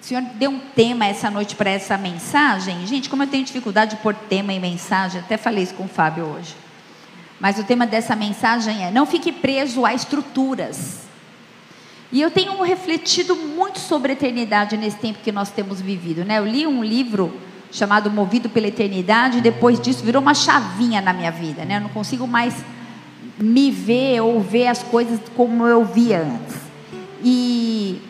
O Senhor deu um tema essa noite para essa mensagem. Gente, como eu tenho dificuldade de pôr tema em mensagem, até falei isso com o Fábio hoje. Mas o tema dessa mensagem é: não fique preso a estruturas. E eu tenho refletido muito sobre a eternidade nesse tempo que nós temos vivido. Né? Eu li um livro chamado Movido pela Eternidade, e depois disso virou uma chavinha na minha vida. Né? Eu não consigo mais me ver ou ver as coisas como eu via antes. E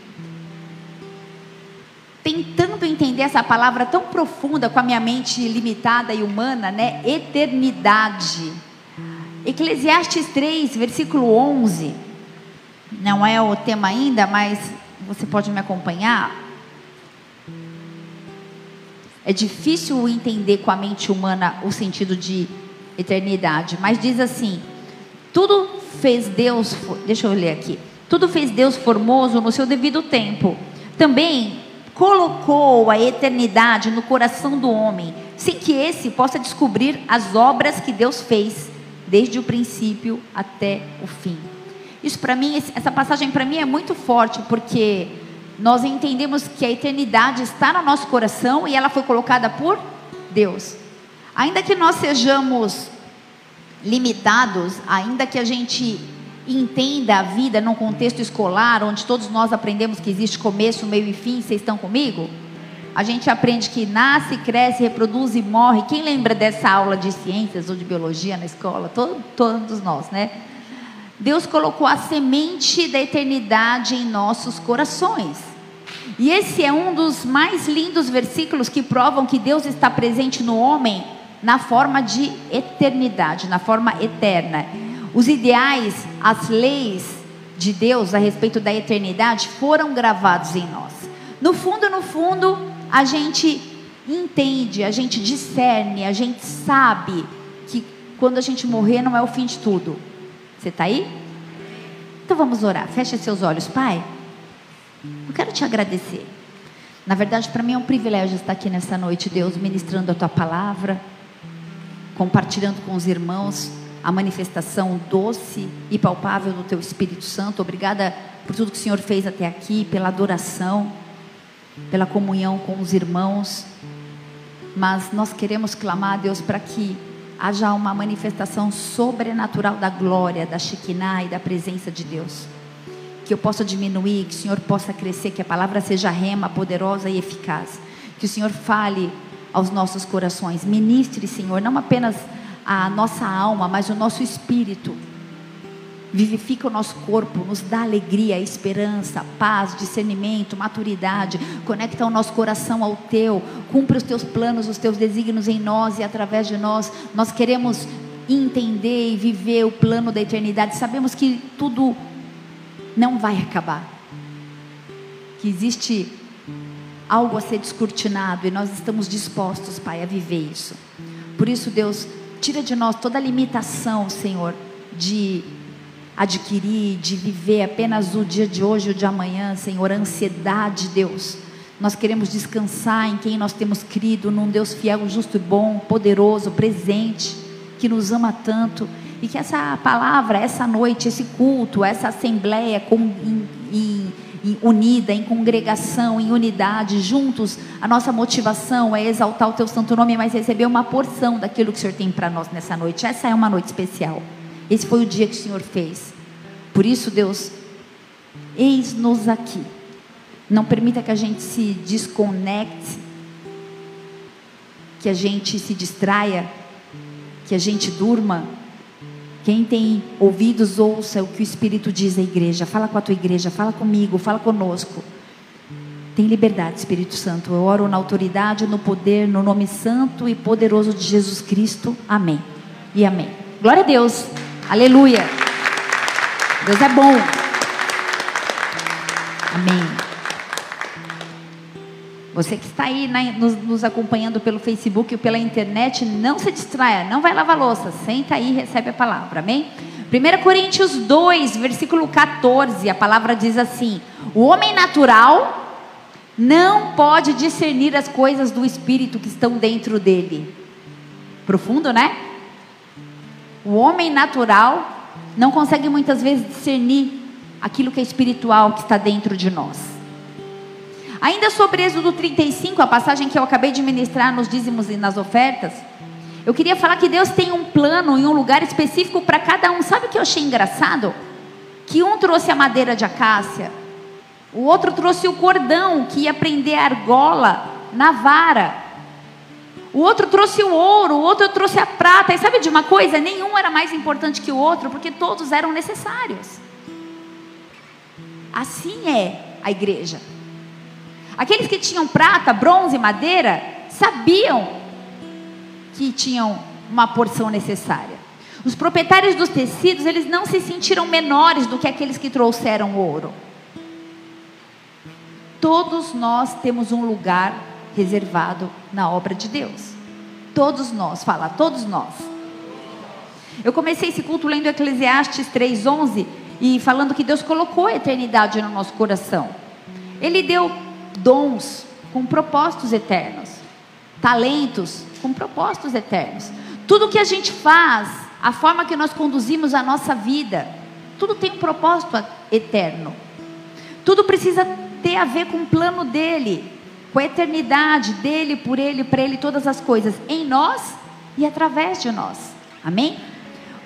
tentando entender essa palavra tão profunda com a minha mente limitada e humana, né? Eternidade. Eclesiastes 3, versículo 11 não é o tema ainda, mas você pode me acompanhar. É difícil entender com a mente humana o sentido de eternidade, mas diz assim: tudo fez Deus, deixa eu ler aqui. Tudo fez Deus formoso no seu devido tempo. Também colocou a eternidade no coração do homem, sem que esse possa descobrir as obras que Deus fez, desde o princípio até o fim. Isso para mim, essa passagem para mim é muito forte, porque nós entendemos que a eternidade está no nosso coração e ela foi colocada por Deus. Ainda que nós sejamos limitados, ainda que a gente entenda a vida num contexto escolar, onde todos nós aprendemos que existe começo, meio e fim, vocês estão comigo? A gente aprende que nasce, cresce, reproduz e morre. Quem lembra dessa aula de ciências ou de biologia na escola? Todo, todos nós, né? Deus colocou a semente da eternidade em nossos corações. E esse é um dos mais lindos versículos que provam que Deus está presente no homem na forma de eternidade, na forma eterna. Os ideais, as leis de Deus a respeito da eternidade foram gravados em nós. No fundo, no fundo, a gente entende, a gente discerne, a gente sabe que quando a gente morrer não é o fim de tudo. Você está aí? Então vamos orar. Feche seus olhos, Pai. Eu quero te agradecer. Na verdade, para mim é um privilégio estar aqui nessa noite, Deus, ministrando a tua palavra, compartilhando com os irmãos a manifestação doce e palpável do teu Espírito Santo. Obrigada por tudo que o Senhor fez até aqui, pela adoração, pela comunhão com os irmãos. Mas nós queremos clamar, Deus, para que haja uma manifestação sobrenatural da glória, da Shekinah e da presença de Deus. Que eu possa diminuir, que o Senhor possa crescer, que a palavra seja rema, poderosa e eficaz. Que o Senhor fale aos nossos corações. Ministre, Senhor, não apenas a nossa alma, mas o nosso espírito vivifica o nosso corpo, nos dá alegria, esperança, paz, discernimento, maturidade, conecta o nosso coração ao teu, cumpre os teus planos, os teus desígnios em nós e através de nós. Nós queremos entender e viver o plano da eternidade. Sabemos que tudo não vai acabar. Que existe algo a ser descortinado e nós estamos dispostos, Pai, a viver isso. Por isso, Deus, tira de nós toda a limitação, Senhor, de adquirir, de viver apenas o dia de hoje e o de amanhã, Senhor, ansiedade, Deus. Nós queremos descansar em quem nós temos crido, num Deus fiel, justo e bom, poderoso, presente, que nos ama tanto. E que essa palavra, essa noite, esse culto, essa assembleia com, em, em, unida, em congregação, em unidade, juntos, a nossa motivação é exaltar o Teu santo nome, mas receber uma porção daquilo que o Senhor tem para nós nessa noite. Essa é uma noite especial. Esse foi o dia que o Senhor fez. Por isso, Deus, eis-nos aqui. Não permita que a gente se desconecte, que a gente se distraia, que a gente durma. Quem tem ouvidos, ouça o que o Espírito diz à igreja. Fala com a tua igreja, fala comigo, fala conosco. Tem liberdade, Espírito Santo. Eu oro na autoridade, no poder, no nome santo e poderoso de Jesus Cristo. Amém. E amém. Glória a Deus. Aleluia. Deus é bom. Amém. Você que está aí na, nos, nos, acompanhando pelo Facebook ou pela internet, não se distraia, não vai lavar louça, senta aí e recebe a palavra, amém? 1 Coríntios 2, versículo 14, a palavra diz assim: O homem natural não pode discernir as coisas do espírito que estão dentro dele. Profundo, né? O homem natural não consegue muitas vezes discernir aquilo que é espiritual que está dentro de nós. Ainda sobre Êxodo 35, a passagem que eu acabei de ministrar nos dízimos e nas ofertas, eu queria falar que Deus tem um plano em um lugar específico para cada um. Sabe o que eu achei engraçado? Que um trouxe a madeira de acácia, o outro trouxe o cordão que ia prender a argola na vara. O outro trouxe o ouro, o outro trouxe a prata. E sabe de uma coisa? Nenhum era mais importante que o outro, porque todos eram necessários. Assim é a igreja. Aqueles que tinham prata, bronze, madeira, sabiam que tinham uma porção necessária. Os proprietários dos tecidos, eles não se sentiram menores do que aqueles que trouxeram ouro. Todos nós temos um lugar reservado na obra de Deus. Todos nós, fala, todos nós. Eu comecei esse culto lendo Eclesiastes 3:11 e falando que Deus colocou a eternidade no nosso coração. Ele deu dons com propósitos eternos, talentos com propósitos eternos. Tudo que a gente faz, a forma que nós conduzimos a nossa vida, tudo tem um propósito eterno. Tudo precisa ter a ver com o plano dele com a eternidade dele, por ele, para ele, todas as coisas em nós e através de nós. Amém?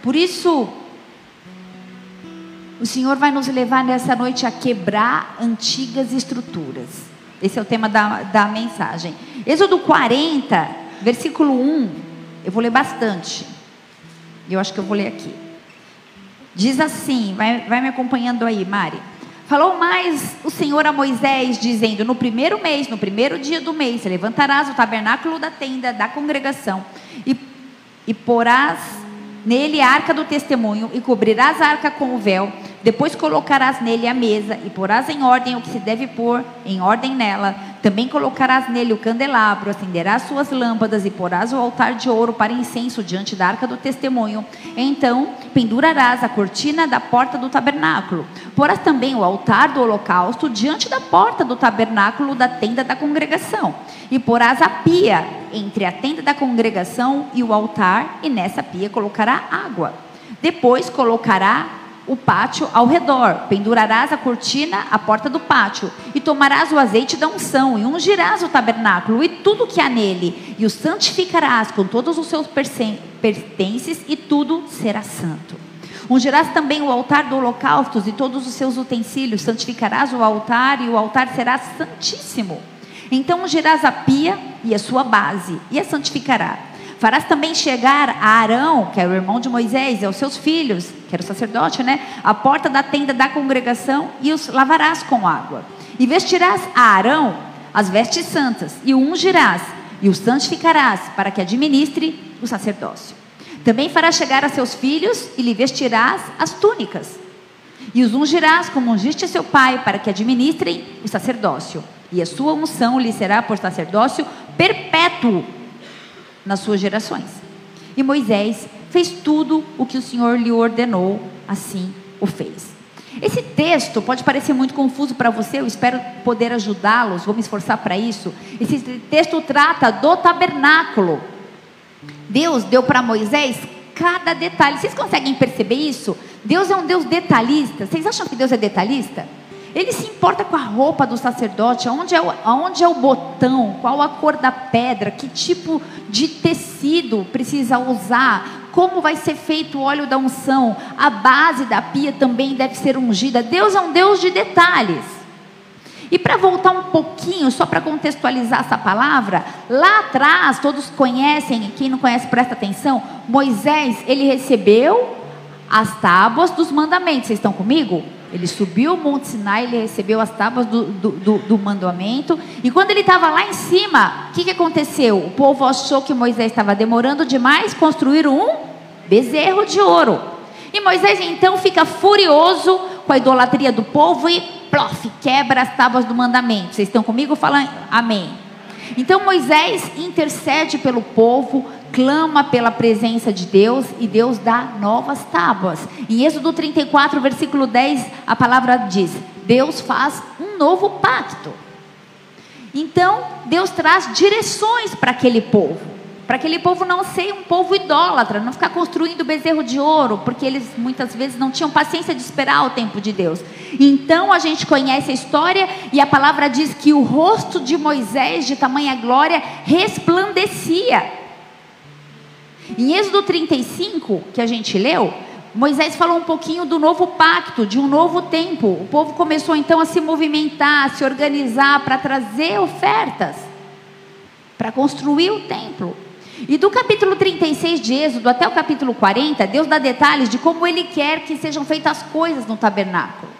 Por isso, o Senhor vai nos levar nessa noite a quebrar antigas estruturas. Esse é o tema da, da mensagem. Êxodo 40, versículo 1. Eu vou ler bastante. Eu acho que eu vou ler aqui. Diz assim, vai, vai me acompanhando aí, Mari. Falou mais o Senhor a Moisés, dizendo: No primeiro mês, no primeiro dia do mês, levantarás o tabernáculo da tenda da congregação e, e porás nele a arca do testemunho e cobrirás a arca com o véu depois colocarás nele a mesa e porás em ordem o que se deve pôr em ordem nela. Também colocarás nele o candelabro, acenderás suas lâmpadas e porás o altar de ouro para incenso diante da arca do testemunho. Então pendurarás a cortina da porta do tabernáculo. Porás também o altar do holocausto diante da porta do tabernáculo da tenda da congregação. E porás a pia entre a tenda da congregação e o altar, e nessa pia colocará água. Depois colocará o pátio ao redor. Pendurarás a cortina à porta do pátio, e tomarás o azeite da unção, e ungirás o tabernáculo e tudo que há nele, e o santificarás com todos os seus pertences, e tudo será santo. Ungirás também o altar do holocausto e todos os seus utensílios, santificarás o altar, e o altar será santíssimo. Então ungirás a pia e a sua base, e a santificará Farás também chegar a Arão, que é o irmão de Moisés, e aos seus filhos, que era o sacerdote, né? A porta da tenda da congregação e os lavarás com água. E vestirás a Arão as vestes santas, e o ungirás, e o santificarás, para que administre o sacerdócio. Também farás chegar a seus filhos, e lhe vestirás as túnicas. E os ungirás como ungiste seu pai, para que administrem o sacerdócio. E a sua unção lhe será por sacerdócio perpétuo nas suas gerações. E Moisés fez tudo o que o Senhor lhe ordenou, assim o fez. Esse texto pode parecer muito confuso para você, eu espero poder ajudá-los, vou me esforçar para isso. Esse texto trata do tabernáculo. Deus deu para Moisés cada detalhe. Vocês conseguem perceber isso? Deus é um Deus detalhista. Vocês acham que Deus é detalhista? Ele se importa com a roupa do sacerdote, aonde é, o, é o botão, qual a cor da pedra, que tipo de tecido precisa usar, como vai ser feito o óleo da unção, a base da pia também deve ser ungida. Deus é um Deus de detalhes. E para voltar um pouquinho, só para contextualizar essa palavra, lá atrás, todos conhecem, quem não conhece presta atenção, Moisés, ele recebeu as tábuas dos mandamentos. Vocês estão comigo? Ele subiu o Monte Sinai, ele recebeu as tábuas do, do, do, do mandamento. E quando ele estava lá em cima, o que, que aconteceu? O povo achou que Moisés estava demorando demais, construir um bezerro de ouro. E Moisés então fica furioso com a idolatria do povo e plof, quebra as tábuas do mandamento. Vocês estão comigo? Falam amém. Então Moisés intercede pelo povo, clama pela presença de Deus e Deus dá novas tábuas. Em Êxodo 34, versículo 10, a palavra diz: Deus faz um novo pacto. Então, Deus traz direções para aquele povo. para aquele povo não ser um povo idólatra, não ficar construindo bezerro de ouro, porque eles muitas vezes não tinham paciência de esperar o tempo de Deus. Então a gente conhece a história e a palavra diz que o rosto de Moisés, de tamanha glória, resplandecia. Em Êxodo 35, que a gente leu, Moisés falou um pouquinho do novo pacto, de um novo tempo. O povo começou então a se movimentar, a se organizar para trazer ofertas, para construir o templo. E do capítulo 36 de Êxodo até o capítulo 40, Deus dá detalhes de como Ele quer que sejam feitas as coisas no tabernáculo.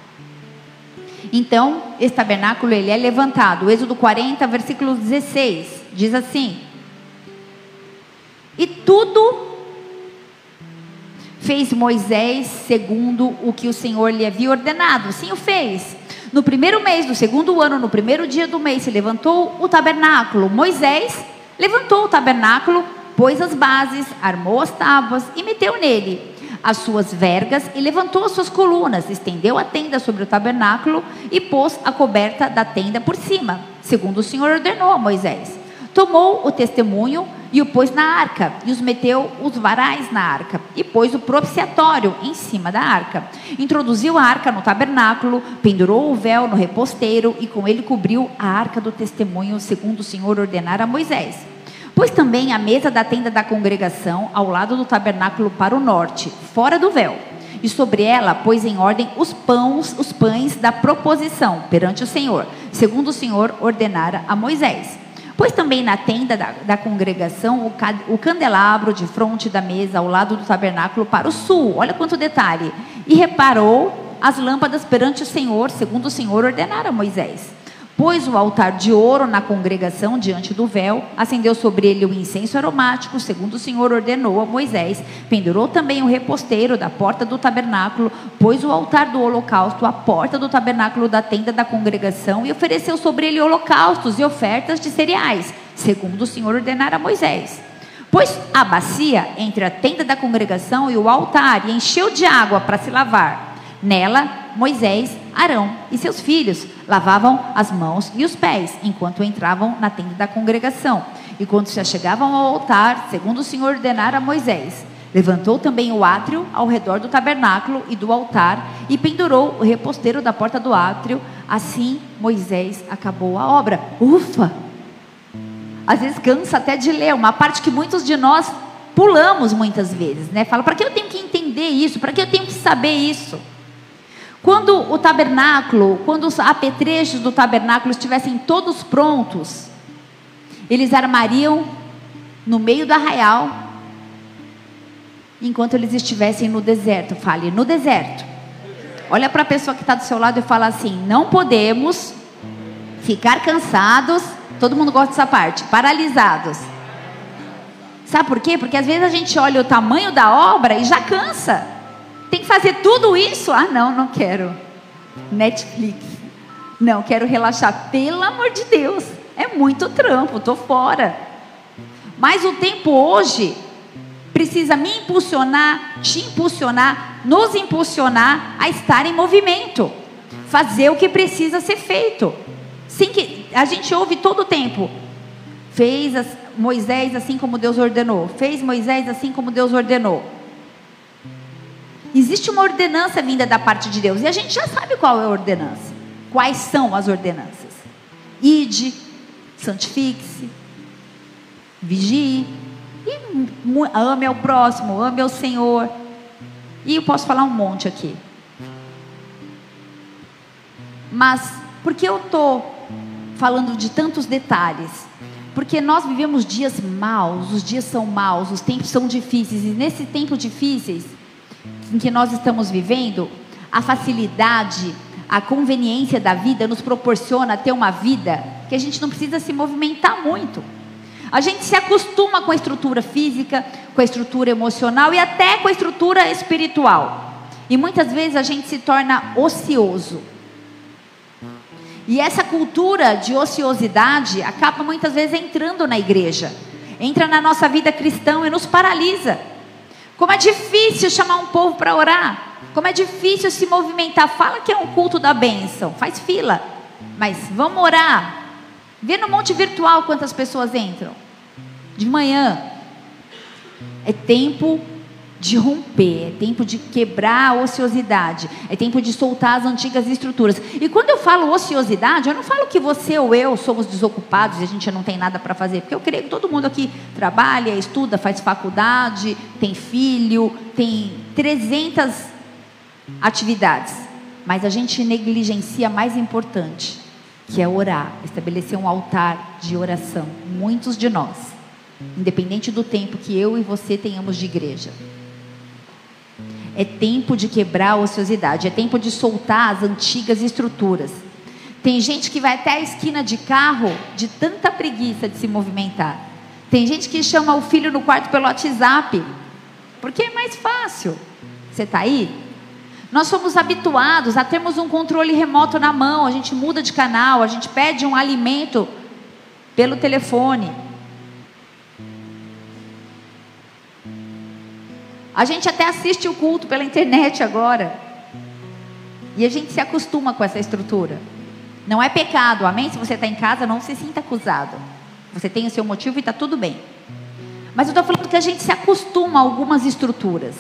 Então, esse tabernáculo ele é levantado. Êxodo 40, versículo 16, diz assim: E tudo fez Moisés segundo o que o Senhor lhe havia ordenado. Sim, o fez. No primeiro mês do segundo ano, no primeiro dia do mês, se levantou o tabernáculo. Moisés Levantou o tabernáculo, pôs as bases, armou as tábuas e meteu nele as suas vergas e levantou as suas colunas, estendeu a tenda sobre o tabernáculo e pôs a coberta da tenda por cima, segundo o Senhor ordenou a Moisés. Tomou o testemunho e o pôs na arca, e os meteu os varais na arca, e pôs o propiciatório em cima da arca. Introduziu a arca no tabernáculo, pendurou o véu no reposteiro, e com ele cobriu a arca do testemunho, segundo o Senhor ordenara a Moisés. Pôs também a mesa da tenda da congregação ao lado do tabernáculo para o norte, fora do véu. E sobre ela pôs em ordem os pães, os pães da proposição perante o Senhor, segundo o Senhor ordenara a Moisés. Pôs também na tenda da, da congregação o, o, candelabro de fronte da mesa ao lado do tabernáculo para o sul. Olha quanto detalhe. E reparou as lâmpadas perante o Senhor, segundo o Senhor ordenara Moisés. Pôs o altar de ouro na congregação diante do véu, acendeu sobre ele o incenso aromático, segundo o Senhor ordenou a Moisés. Pendurou também o reposteiro da porta do tabernáculo, pôs o altar do holocausto à porta do tabernáculo da tenda da congregação e ofereceu sobre ele holocaustos e ofertas de cereais, segundo o Senhor ordenara a Moisés. Pôs a bacia entre a tenda da congregação e o altar e encheu de água para se lavar. Nela, Moisés, Arão e seus filhos lavavam as mãos e os pés enquanto entravam na tenda da congregação. E quando se achegavam ao altar, segundo o Senhor ordenara Moisés, levantou também o átrio ao redor do tabernáculo e do altar e pendurou o reposteiro da porta do átrio. Assim Moisés acabou a obra. Ufa! Às vezes cansa até de ler, uma parte que muitos de nós pulamos muitas vezes, né? Fala, para que eu tenho que entender isso? Para que eu tenho que saber isso? Quando o tabernáculo, quando os apetrechos do tabernáculo estivessem todos prontos, eles armariam no meio do arraial, enquanto eles estivessem no deserto. Fale, no deserto. Olha para a pessoa que está do seu lado e fala assim: não podemos ficar cansados. Todo mundo gosta dessa parte, paralisados. Sabe por quê? Porque às vezes a gente olha o tamanho da obra e já cansa. Tem que fazer tudo isso? Ah, não, não quero. Netflix. Não, quero relaxar. Pelo amor de Deus. É muito trampo, estou fora. Mas o tempo hoje precisa me impulsionar, te impulsionar, nos impulsionar a estar em movimento. Fazer o que precisa ser feito. Sem que a gente ouve todo o tempo. Fez Moisés assim como Deus ordenou. Fez Moisés assim como Deus ordenou. Existe uma ordenança vinda da parte de Deus. E a gente já sabe qual é a ordenança. Quais são as ordenanças? Ide, santifique-se, vigie, e ame ao próximo, ame ao Senhor. E eu posso falar um monte aqui. Mas por que eu estou falando de tantos detalhes? Porque nós vivemos dias maus, os dias são maus, os tempos são difíceis, e nesse tempo difíceis, em que nós estamos vivendo, a facilidade, a conveniência da vida nos proporciona ter uma vida que a gente não precisa se movimentar muito. A gente se acostuma com a estrutura física, com a estrutura emocional e até com a estrutura espiritual. E muitas vezes a gente se torna ocioso. E essa cultura de ociosidade acaba muitas vezes entrando na igreja, entra na nossa vida cristã e nos paralisa. Como é difícil chamar um povo para orar. Como é difícil se movimentar. Fala que é um culto da bênção. Faz fila. Mas vamos orar. Vê no monte virtual quantas pessoas entram. De manhã. É tempo de romper, é tempo de quebrar a ociosidade, é tempo de soltar as antigas estruturas. E quando eu falo ociosidade, eu não falo que você ou eu somos desocupados e a gente não tem nada para fazer, porque eu creio que todo mundo aqui trabalha, estuda, faz faculdade, tem filho, tem 300 atividades, mas a gente negligencia a mais importante, que é orar, estabelecer um altar de oração. Muitos de nós, independente do tempo que eu e você tenhamos de igreja. É tempo de quebrar a ociosidade, é tempo de soltar as antigas estruturas. Tem gente que vai até a esquina de carro de tanta preguiça de se movimentar. Tem gente que chama o filho no quarto pelo WhatsApp, porque é mais fácil. Você está aí? Nós somos habituados a termos um controle remoto na mão, a gente muda de canal, a gente pede um alimento pelo telefone. A gente até assiste o culto pela internet agora. E a gente se acostuma com essa estrutura. Não é pecado, amém? Se você está em casa, não se sinta acusado. Você tem o seu motivo e está tudo bem. Mas eu estou falando que a gente se acostuma a algumas estruturas.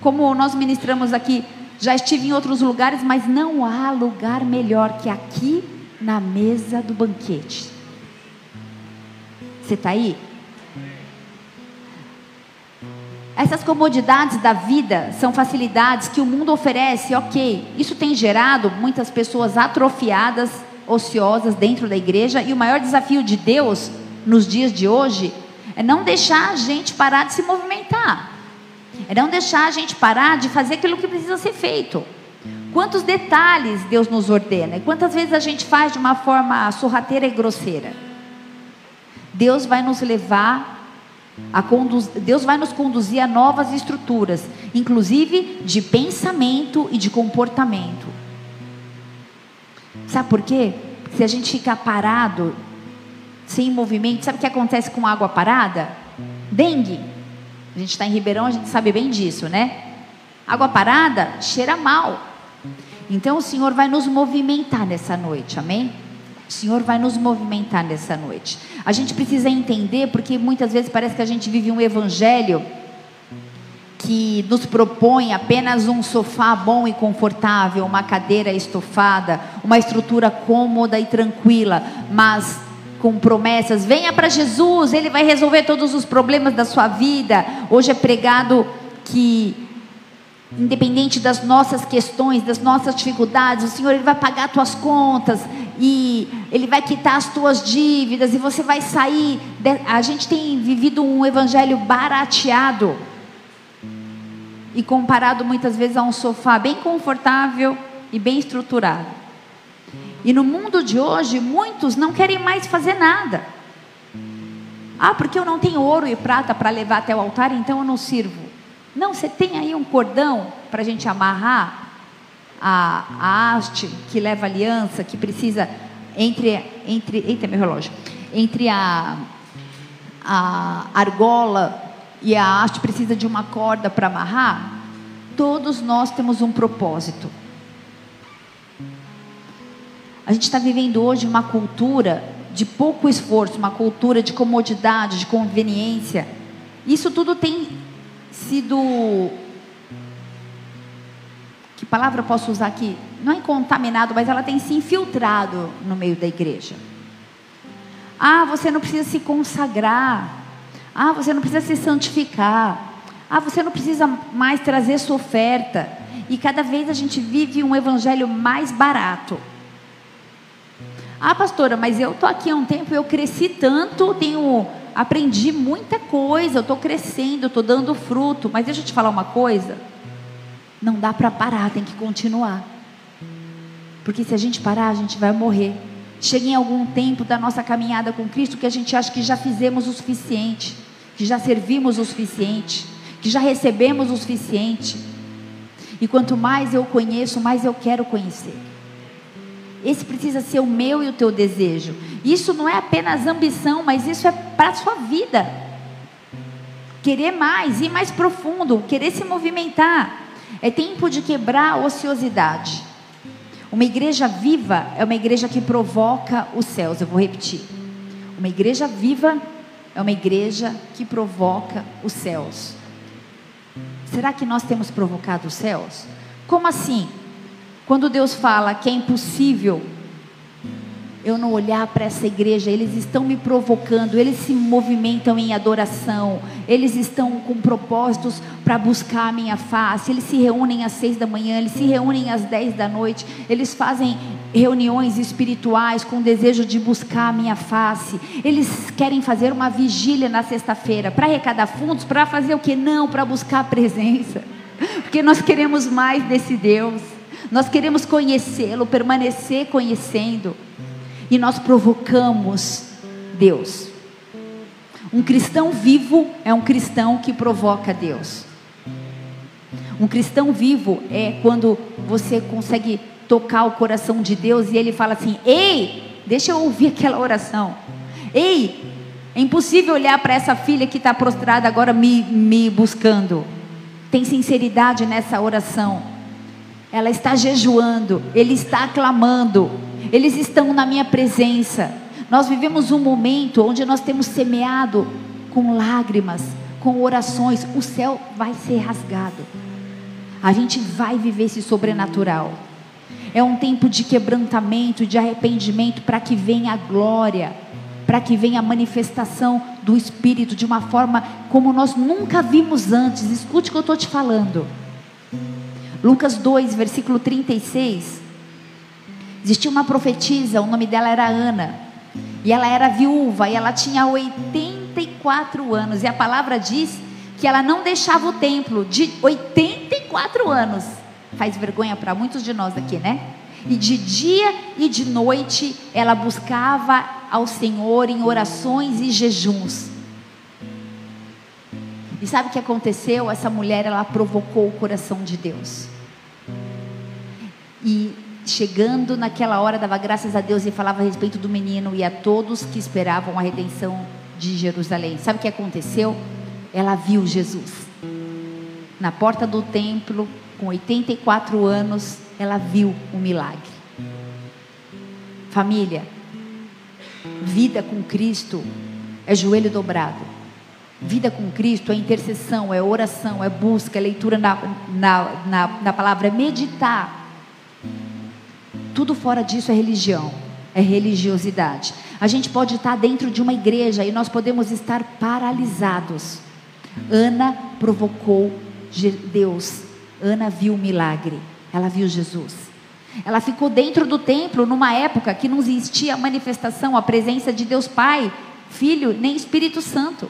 Como nós ministramos aqui, já estive em outros lugares, mas não há lugar melhor que aqui na mesa do banquete. Você está aí? Essas comodidades da vida são facilidades que o mundo oferece, ok. Isso tem gerado muitas pessoas atrofiadas, ociosas dentro da igreja, e o maior desafio de Deus nos dias de hoje é não deixar a gente parar de se movimentar, é não deixar a gente parar de fazer aquilo que precisa ser feito. Quantos detalhes Deus nos ordena, e quantas vezes a gente faz de uma forma sorrateira e grosseira. Deus vai nos levar Conduz... Deus vai nos conduzir a novas estruturas, inclusive de pensamento e de comportamento. Sabe por quê? Se a gente ficar parado, sem movimento, sabe o que acontece com água parada? Dengue. A gente está em Ribeirão, a gente sabe bem disso, né? Água parada cheira mal. Então o Senhor vai nos movimentar nessa noite, amém? O Senhor vai nos movimentar nessa noite. A gente precisa entender, porque muitas vezes parece que a gente vive um evangelho que nos propõe apenas um sofá bom e confortável, uma cadeira estofada, uma estrutura cômoda e tranquila, mas com promessas. Venha para Jesus, Ele vai resolver todos os problemas da sua vida. Hoje é pregado que independente das nossas questões, das nossas dificuldades, o Senhor ele vai pagar as tuas contas e ele vai quitar as tuas dívidas e você vai sair. De... A gente tem vivido um evangelho barateado e comparado muitas vezes a um sofá bem confortável e bem estruturado. E no mundo de hoje, muitos não querem mais fazer nada. Ah, porque eu não tenho ouro e prata para levar até o altar, então eu não sirvo. Não, você tem aí um cordão para a gente amarrar a, a haste que leva aliança, que precisa entre entre eita meu relógio, entre a a argola e a haste precisa de uma corda para amarrar. Todos nós temos um propósito. A gente está vivendo hoje uma cultura de pouco esforço, uma cultura de comodidade, de conveniência. Isso tudo tem sido. Que palavra eu posso usar aqui? Não é contaminado, mas ela tem se infiltrado no meio da igreja. Ah, você não precisa se consagrar. Ah, você não precisa se santificar. Ah, você não precisa mais trazer sua oferta. E cada vez a gente vive um evangelho mais barato. Ah, pastora, mas eu estou aqui há um tempo, eu cresci tanto, tenho aprendi muita coisa, eu estou crescendo, eu estou dando fruto, mas deixa eu te falar uma coisa: não dá para parar, tem que continuar. Porque se a gente parar, a gente vai morrer. Chega em algum tempo da nossa caminhada com Cristo que a gente acha que já fizemos o suficiente, que já servimos o suficiente, que já recebemos o suficiente. E quanto mais eu conheço, mais eu quero conhecer. Esse precisa ser o meu e o teu desejo. Isso não é apenas ambição, mas isso é para a sua vida. Querer mais, ir mais profundo, querer se movimentar. É tempo de quebrar a ociosidade. Uma igreja viva é uma igreja que provoca os céus. Eu vou repetir. Uma igreja viva é uma igreja que provoca os céus. Será que nós temos provocado os céus? Como assim? Quando Deus fala que é impossível eu não olhar para essa igreja, eles estão me provocando, eles se movimentam em adoração, eles estão com propósitos para buscar a minha face, eles se reúnem às seis da manhã, eles se reúnem às dez da noite, eles fazem reuniões espirituais com desejo de buscar a minha face, eles querem fazer uma vigília na sexta-feira para arrecadar fundos, para fazer o que? Não, para buscar a presença, porque nós queremos mais desse Deus, nós queremos conhecê-lo, permanecer conhecendo e nós provocamos Deus. Um cristão vivo é um cristão que provoca Deus. Um cristão vivo é quando você consegue tocar o coração de Deus e ele fala assim: Ei, deixa eu ouvir aquela oração. Ei, é impossível olhar para essa filha que está prostrada agora me, me buscando. Tem sinceridade nessa oração. Ela está jejuando, ele está clamando, eles estão na minha presença. Nós vivemos um momento onde nós temos semeado com lágrimas, com orações, o céu vai ser rasgado. A gente vai viver esse sobrenatural. É um tempo de quebrantamento, de arrependimento, para que venha a glória, para que venha a manifestação do Espírito de uma forma como nós nunca vimos antes. Escute o que eu estou te falando. Lucas 2, versículo 36. Existia uma profetisa, o nome dela era Ana. E ela era viúva e ela tinha 84 anos. E a palavra diz que ela não deixava o templo de 84 anos. Faz vergonha para muitos de nós aqui, né? E de dia e de noite ela buscava ao Senhor em orações e jejuns. E sabe o que aconteceu? Essa mulher ela provocou o coração de Deus. E chegando naquela hora, dava graças a Deus e falava a respeito do menino e a todos que esperavam a redenção de Jerusalém. Sabe o que aconteceu? Ela viu Jesus. Na porta do templo, com 84 anos, ela viu o milagre. Família, vida com Cristo é joelho dobrado. Vida com Cristo é intercessão, é oração, é busca, é leitura na, na, na, na palavra, é meditar tudo fora disso é religião, é religiosidade. A gente pode estar dentro de uma igreja e nós podemos estar paralisados. Ana provocou Deus. Ana viu o milagre. Ela viu Jesus. Ela ficou dentro do templo numa época que não existia a manifestação, a presença de Deus Pai, Filho, nem Espírito Santo.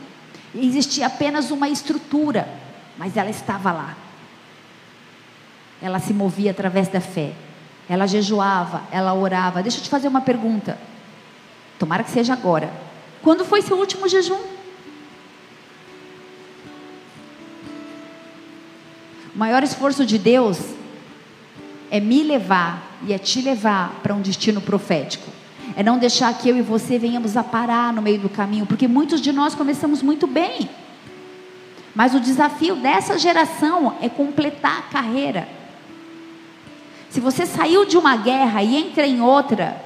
Existia apenas uma estrutura, mas ela estava lá. Ela se movia através da fé. Ela jejuava, ela orava. Deixa eu te fazer uma pergunta. Tomara que seja agora. Quando foi seu último jejum? O maior esforço de Deus é me levar e é te levar para um destino profético. É não deixar que eu e você venhamos a parar no meio do caminho, porque muitos de nós começamos muito bem. Mas o desafio dessa geração é completar a carreira. Se você saiu de uma guerra e entra em outra,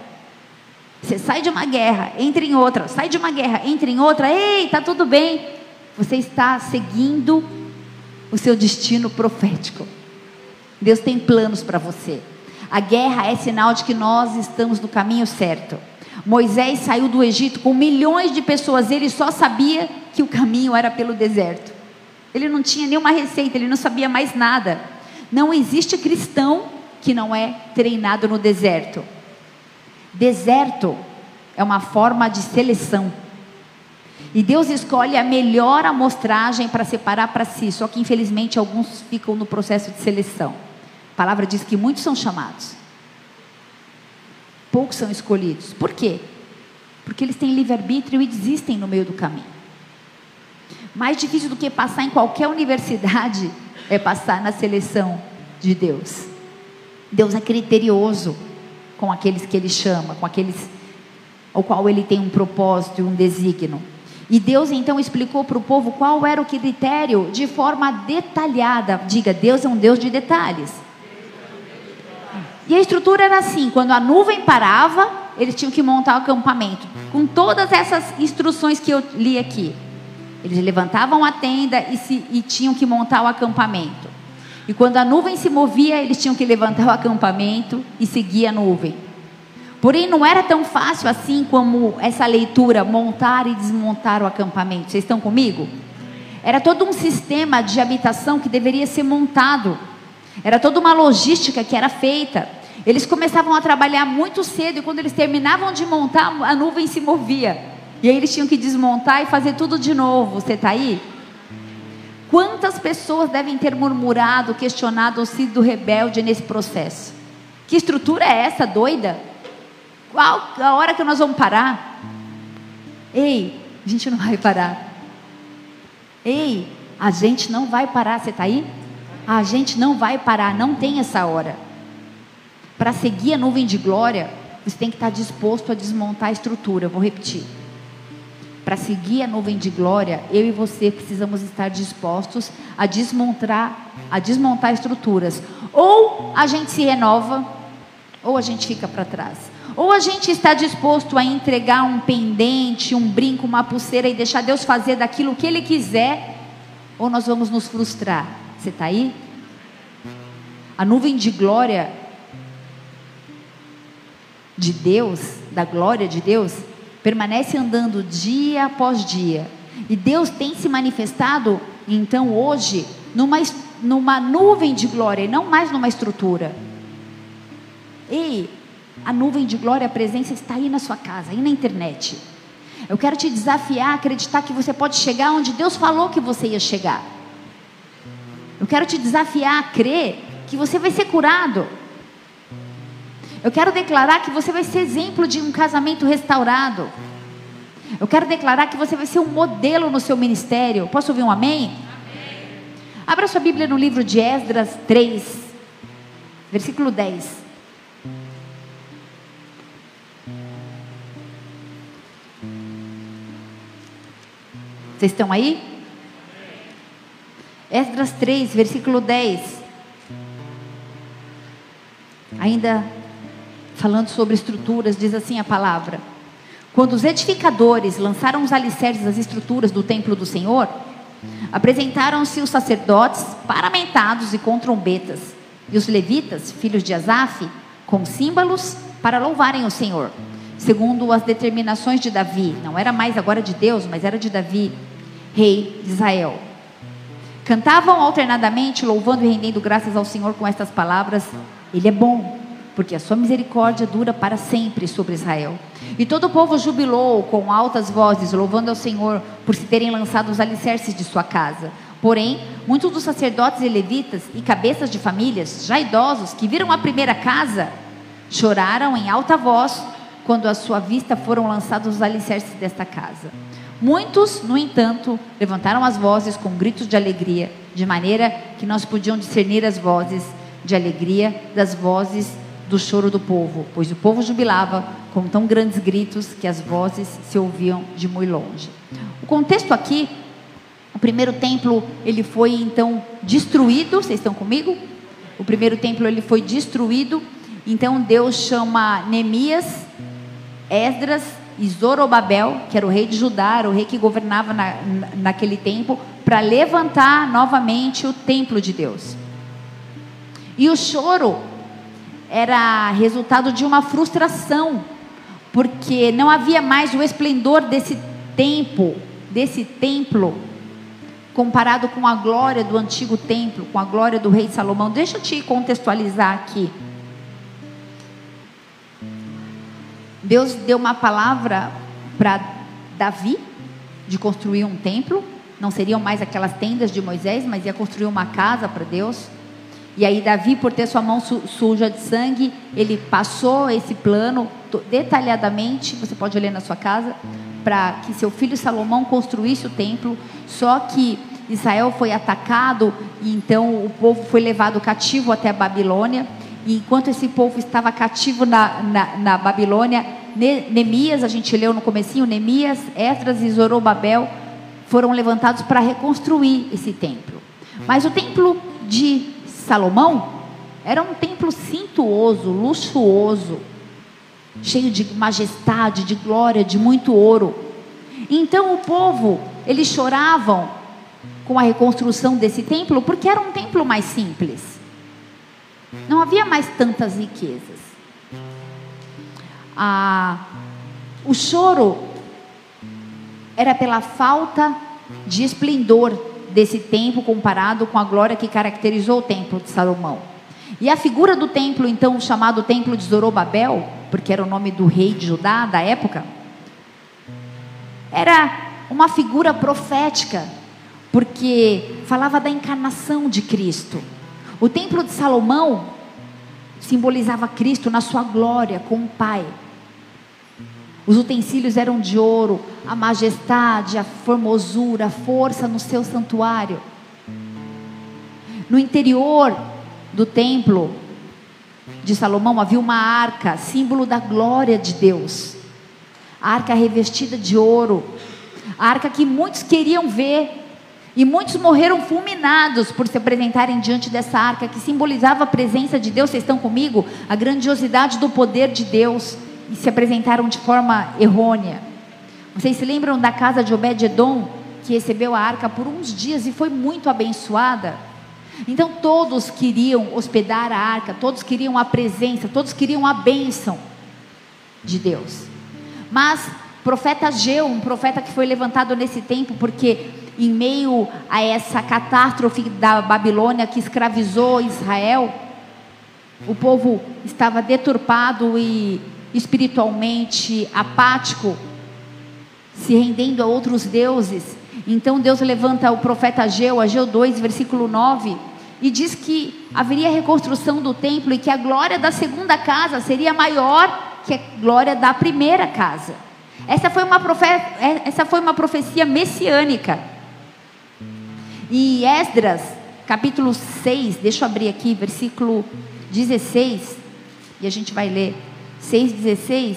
você sai de uma guerra, entra em outra, sai de uma guerra, entra em outra, ei, tá tudo bem. Você está seguindo o seu destino profético. Deus tem planos para você. A guerra é sinal de que nós estamos no caminho certo. Moisés saiu do Egito com milhões de pessoas, ele só sabia que o caminho era pelo deserto. Ele não tinha nenhuma receita, ele não sabia mais nada. Não existe cristão que não é treinado no deserto. Deserto é uma forma de seleção. E Deus escolhe a melhor amostragem para separar para si, só que infelizmente alguns ficam no processo de seleção. Palavra diz que muitos são chamados, poucos são escolhidos. Por quê? Porque eles têm livre-arbítrio e desistem no meio do caminho. Mais difícil do que passar em qualquer universidade é passar na seleção de Deus. Deus é criterioso com aqueles que Ele chama, com aqueles ao qual Ele tem um propósito e um desígnio. E Deus então explicou para o povo qual era o critério de forma detalhada. Diga, Deus é um Deus de detalhes. E a estrutura era assim: quando a nuvem parava, eles tinham que montar o acampamento. Com todas essas instruções que eu li aqui. Eles levantavam a tenda e, se, e tinham que montar o acampamento. E quando a nuvem se movia, eles tinham que levantar o acampamento e seguir a nuvem. Porém, não era tão fácil assim como essa leitura, montar e desmontar o acampamento. Vocês estão comigo? Era todo um sistema de habitação que deveria ser montado. Era toda uma logística que era feita. Eles começavam a trabalhar muito cedo e quando eles terminavam de montar, a nuvem se movia. E aí eles tinham que desmontar e fazer tudo de novo. Você está aí? Quantas pessoas devem ter murmurado, questionado ou sido rebelde nesse processo? Que estrutura é essa doida? Qual a hora que nós vamos parar? Ei, a gente não vai parar. Ei, a gente não vai parar. Você está aí? A gente não vai parar, não tem essa hora. Para seguir a nuvem de glória, você tem que estar disposto a desmontar a estrutura. Vou repetir. Para seguir a nuvem de glória, eu e você precisamos estar dispostos a desmontar, a desmontar estruturas. Ou a gente se renova, ou a gente fica para trás. Ou a gente está disposto a entregar um pendente, um brinco, uma pulseira e deixar Deus fazer daquilo que Ele quiser, ou nós vamos nos frustrar. Você está aí? A nuvem de glória de Deus, da glória de Deus, permanece andando dia após dia. E Deus tem se manifestado, então, hoje, numa, numa nuvem de glória e não mais numa estrutura. Ei, a nuvem de glória, a presença está aí na sua casa, aí na internet. Eu quero te desafiar a acreditar que você pode chegar onde Deus falou que você ia chegar. Eu quero te desafiar a crer que você vai ser curado. Eu quero declarar que você vai ser exemplo de um casamento restaurado. Eu quero declarar que você vai ser um modelo no seu ministério. Posso ouvir um amém? amém. Abra sua Bíblia no livro de Esdras 3, versículo 10. Vocês estão aí? Esdras 3, versículo 10. Ainda falando sobre estruturas, diz assim a palavra: Quando os edificadores lançaram os alicerces das estruturas do templo do Senhor, apresentaram-se os sacerdotes paramentados e com trombetas, e os levitas, filhos de Asaf, com símbolos para louvarem o Senhor, segundo as determinações de Davi. Não era mais agora de Deus, mas era de Davi, rei de Israel. Cantavam alternadamente, louvando e rendendo graças ao Senhor com estas palavras: Ele é bom, porque a sua misericórdia dura para sempre sobre Israel. E todo o povo jubilou com altas vozes, louvando ao Senhor por se terem lançado os alicerces de sua casa. Porém, muitos dos sacerdotes e levitas e cabeças de famílias, já idosos, que viram a primeira casa, choraram em alta voz quando à sua vista foram lançados os alicerces desta casa. Muitos, no entanto, levantaram as vozes com gritos de alegria, de maneira que nós podiam discernir as vozes de alegria das vozes do choro do povo, pois o povo jubilava com tão grandes gritos que as vozes se ouviam de muito longe. O contexto aqui, o primeiro templo, ele foi então destruído, vocês estão comigo? O primeiro templo ele foi destruído, então Deus chama Neemias, Esdras e Zorobabel, que era o rei de Judá, era o rei que governava na, naquele tempo, para levantar novamente o templo de Deus. E o choro era resultado de uma frustração, porque não havia mais o esplendor desse tempo, desse templo, comparado com a glória do antigo templo, com a glória do rei Salomão. Deixa eu te contextualizar aqui. Deus deu uma palavra para Davi de construir um templo. Não seriam mais aquelas tendas de Moisés, mas ia construir uma casa para Deus. E aí Davi, por ter sua mão su suja de sangue, ele passou esse plano detalhadamente, você pode ler na sua casa, para que seu filho Salomão construísse o templo. Só que Israel foi atacado e então o povo foi levado cativo até a Babilônia. E enquanto esse povo estava cativo na, na, na Babilônia, Neemias, a gente leu no comecinho, Neemias, Esdras e Zorobabel foram levantados para reconstruir esse templo. Mas o templo de Salomão era um templo cintuoso, luxuoso. cheio de majestade, de glória, de muito ouro. Então o povo, eles choravam com a reconstrução desse templo, porque era um templo mais simples. Não havia mais tantas riquezas. Ah, o choro era pela falta de esplendor desse templo comparado com a glória que caracterizou o templo de Salomão. E a figura do templo, então, chamado Templo de Zorobabel, porque era o nome do rei de Judá da época, era uma figura profética, porque falava da encarnação de Cristo. O templo de Salomão simbolizava Cristo na sua glória com o Pai. Os utensílios eram de ouro, a majestade, a formosura, a força no seu santuário. No interior do templo de Salomão havia uma arca, símbolo da glória de Deus. A arca revestida de ouro, a arca que muitos queriam ver, e muitos morreram fulminados por se apresentarem diante dessa arca que simbolizava a presença de Deus. Vocês estão comigo? A grandiosidade do poder de Deus e se apresentaram de forma errônea. Vocês se lembram da casa de Obed-edom, que recebeu a arca por uns dias e foi muito abençoada? Então todos queriam hospedar a arca, todos queriam a presença, todos queriam a bênção de Deus. Mas profeta Geu, um profeta que foi levantado nesse tempo, porque em meio a essa catástrofe da Babilônia que escravizou Israel, o povo estava deturpado e espiritualmente apático, se rendendo a outros deuses. Então Deus levanta o profeta Ageu, Ageu 2, versículo 9, e diz que haveria reconstrução do templo e que a glória da segunda casa seria maior que a glória da primeira casa. Essa foi uma, profe... Essa foi uma profecia messiânica. E Esdras, capítulo 6, deixa eu abrir aqui, versículo 16, e a gente vai ler. 6,16,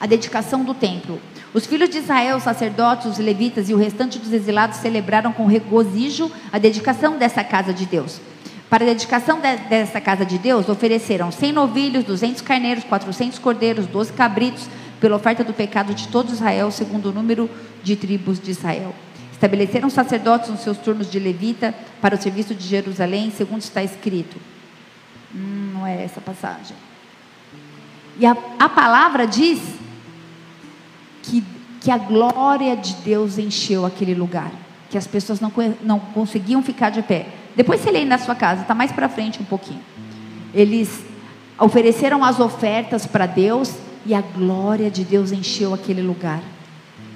a dedicação do templo. Os filhos de Israel, os sacerdotes, os levitas e o restante dos exilados celebraram com regozijo a dedicação dessa casa de Deus. Para a dedicação de, dessa casa de Deus, ofereceram 100 novilhos, 200 carneiros, 400 cordeiros, 12 cabritos, pela oferta do pecado de todo Israel, segundo o número de tribos de Israel. Estabeleceram sacerdotes nos seus turnos de levita para o serviço de Jerusalém, segundo está escrito. Hum, não é essa passagem. E a, a palavra diz que, que a glória de Deus encheu aquele lugar. Que as pessoas não, não conseguiam ficar de pé. Depois você lê na sua casa, está mais para frente um pouquinho. Eles ofereceram as ofertas para Deus e a glória de Deus encheu aquele lugar.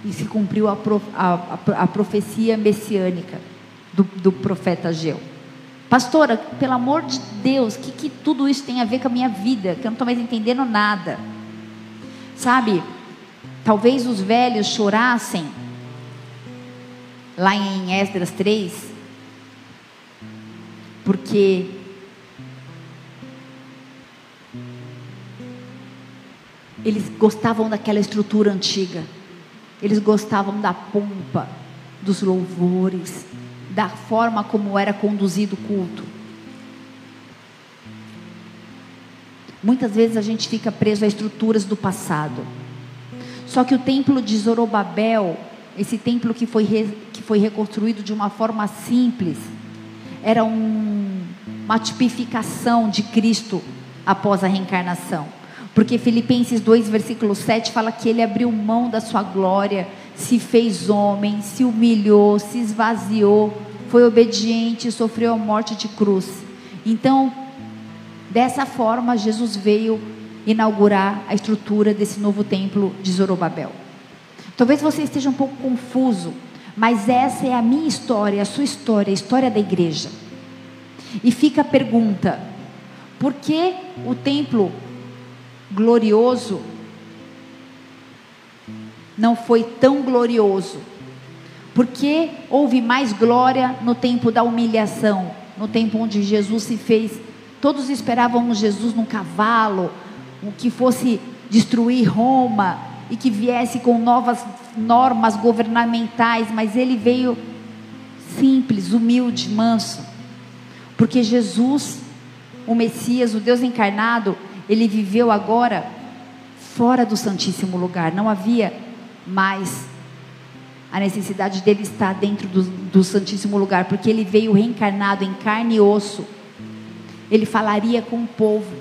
E se cumpriu a, a, a, a profecia messiânica do, do profeta Geu. Pastora, pelo amor de Deus, o que, que tudo isso tem a ver com a minha vida? Que eu não estou mais entendendo nada. Sabe, talvez os velhos chorassem, lá em Esdras 3, porque eles gostavam daquela estrutura antiga, eles gostavam da pompa, dos louvores, da forma como era conduzido o culto. Muitas vezes a gente fica preso a estruturas do passado. Só que o templo de Zorobabel, esse templo que foi, re, que foi reconstruído de uma forma simples, era um, uma tipificação de Cristo após a reencarnação. Porque Filipenses 2, versículo 7 fala que ele abriu mão da sua glória, se fez homem, se humilhou, se esvaziou foi obediente e sofreu a morte de cruz. Então, dessa forma, Jesus veio inaugurar a estrutura desse novo templo de Zorobabel. Talvez você esteja um pouco confuso, mas essa é a minha história, a sua história, a história da igreja. E fica a pergunta: por que o templo glorioso não foi tão glorioso porque houve mais glória no tempo da humilhação, no tempo onde Jesus se fez. Todos esperavam Jesus num cavalo, o que fosse destruir Roma e que viesse com novas normas governamentais, mas ele veio simples, humilde, manso. Porque Jesus, o Messias, o Deus encarnado, ele viveu agora fora do Santíssimo Lugar. Não havia mais a necessidade dele estar dentro do, do Santíssimo Lugar, porque ele veio reencarnado em carne e osso. Ele falaria com o povo,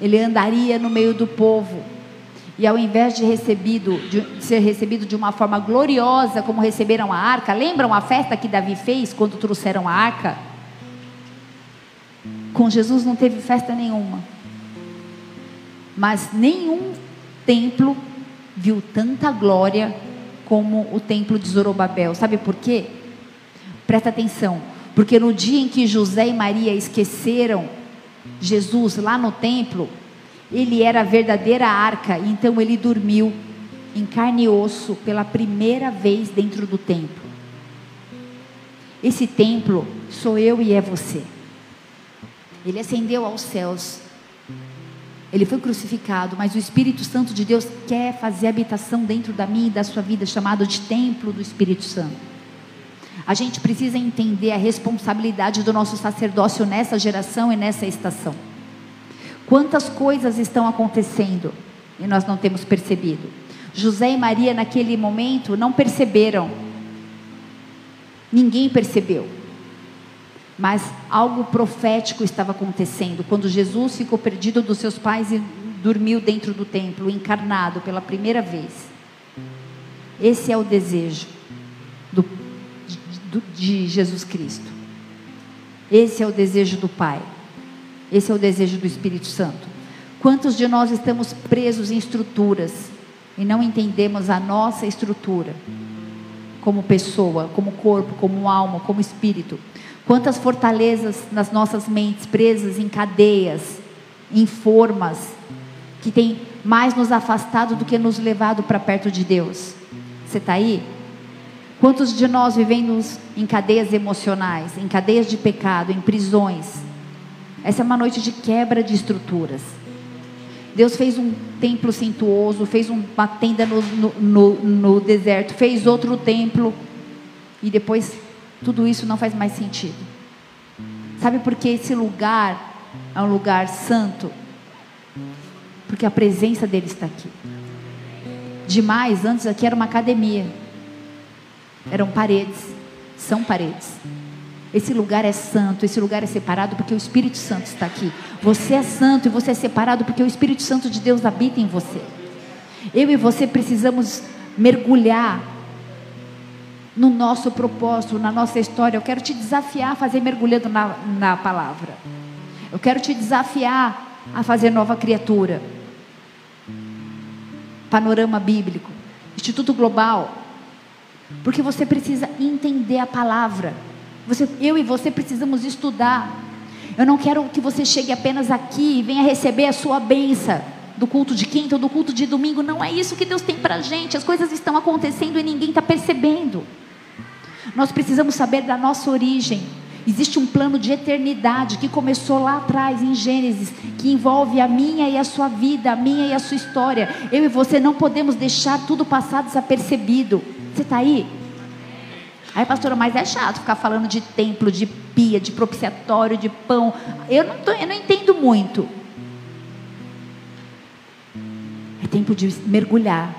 ele andaria no meio do povo. E ao invés de, recebido, de ser recebido de uma forma gloriosa, como receberam a arca, lembram a festa que Davi fez quando trouxeram a arca? Com Jesus não teve festa nenhuma. Mas nenhum templo viu tanta glória como o templo de Zorobabel. Sabe por quê? Presta atenção. Porque no dia em que José e Maria esqueceram Jesus lá no templo, ele era a verdadeira arca, então ele dormiu em carne e osso pela primeira vez dentro do templo. Esse templo sou eu e é você. Ele ascendeu aos céus. Ele foi crucificado, mas o Espírito Santo de Deus quer fazer habitação dentro da minha e da sua vida, chamado de templo do Espírito Santo. A gente precisa entender a responsabilidade do nosso sacerdócio nessa geração e nessa estação. Quantas coisas estão acontecendo e nós não temos percebido? José e Maria, naquele momento, não perceberam. Ninguém percebeu. Mas algo profético estava acontecendo. Quando Jesus ficou perdido dos seus pais e dormiu dentro do templo, encarnado pela primeira vez. Esse é o desejo do, de, de Jesus Cristo. Esse é o desejo do Pai. Esse é o desejo do Espírito Santo. Quantos de nós estamos presos em estruturas e não entendemos a nossa estrutura como pessoa, como corpo, como alma, como espírito? Quantas fortalezas nas nossas mentes presas em cadeias, em formas, que tem mais nos afastado do que nos levado para perto de Deus? Você está aí? Quantos de nós vivemos em cadeias emocionais, em cadeias de pecado, em prisões? Essa é uma noite de quebra de estruturas. Deus fez um templo suntuoso, fez uma tenda no, no, no, no deserto, fez outro templo e depois tudo isso não faz mais sentido. Sabe por que esse lugar é um lugar santo? Porque a presença dele está aqui. Demais, antes aqui era uma academia. Eram paredes, são paredes. Esse lugar é santo, esse lugar é separado porque o Espírito Santo está aqui. Você é santo e você é separado porque o Espírito Santo de Deus habita em você. Eu e você precisamos mergulhar no nosso propósito, na nossa história. Eu quero te desafiar a fazer mergulhando na, na palavra. Eu quero te desafiar a fazer nova criatura. Panorama bíblico, Instituto Global. Porque você precisa entender a palavra. Você, eu e você precisamos estudar. Eu não quero que você chegue apenas aqui e venha receber a sua benção do culto de quinta ou do culto de domingo. Não é isso que Deus tem para gente. As coisas estão acontecendo e ninguém está percebendo. Nós precisamos saber da nossa origem. Existe um plano de eternidade que começou lá atrás, em Gênesis, que envolve a minha e a sua vida, a minha e a sua história. Eu e você não podemos deixar tudo passar desapercebido. Você está aí? Aí, pastora, mas é chato ficar falando de templo, de pia, de propiciatório, de pão. Eu não, tô, eu não entendo muito. É tempo de mergulhar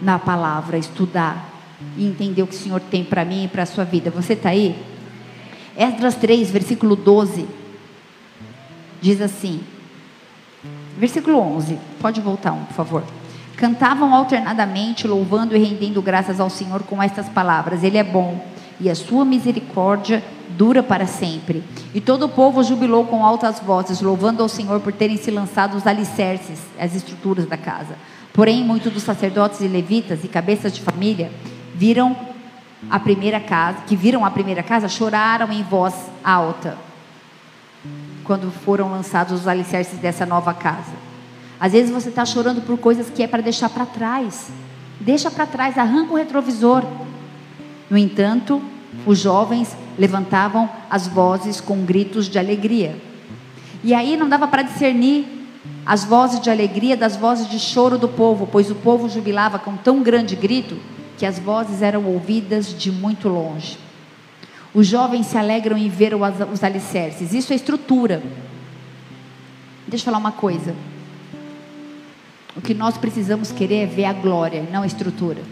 na palavra, estudar, e entender o que o Senhor tem para mim e para a sua vida. Você está aí? Esdras 3, versículo 12, diz assim, versículo 11, pode voltar um, por favor. Cantavam alternadamente, louvando e rendendo graças ao Senhor com estas palavras: Ele é bom e a sua misericórdia dura para sempre. E todo o povo jubilou com altas vozes, louvando ao Senhor por terem se lançado os alicerces, as estruturas da casa. Porém, muitos dos sacerdotes e levitas e cabeças de família viram a primeira casa, que viram a primeira casa, choraram em voz alta quando foram lançados os alicerces dessa nova casa. Às vezes você está chorando por coisas que é para deixar para trás. Deixa para trás, arranca o retrovisor. No entanto, os jovens levantavam as vozes com gritos de alegria. E aí não dava para discernir as vozes de alegria das vozes de choro do povo, pois o povo jubilava com tão grande grito que as vozes eram ouvidas de muito longe. Os jovens se alegram em ver os alicerces, isso é estrutura. Deixa eu falar uma coisa. O que nós precisamos querer é ver a glória, não a estrutura.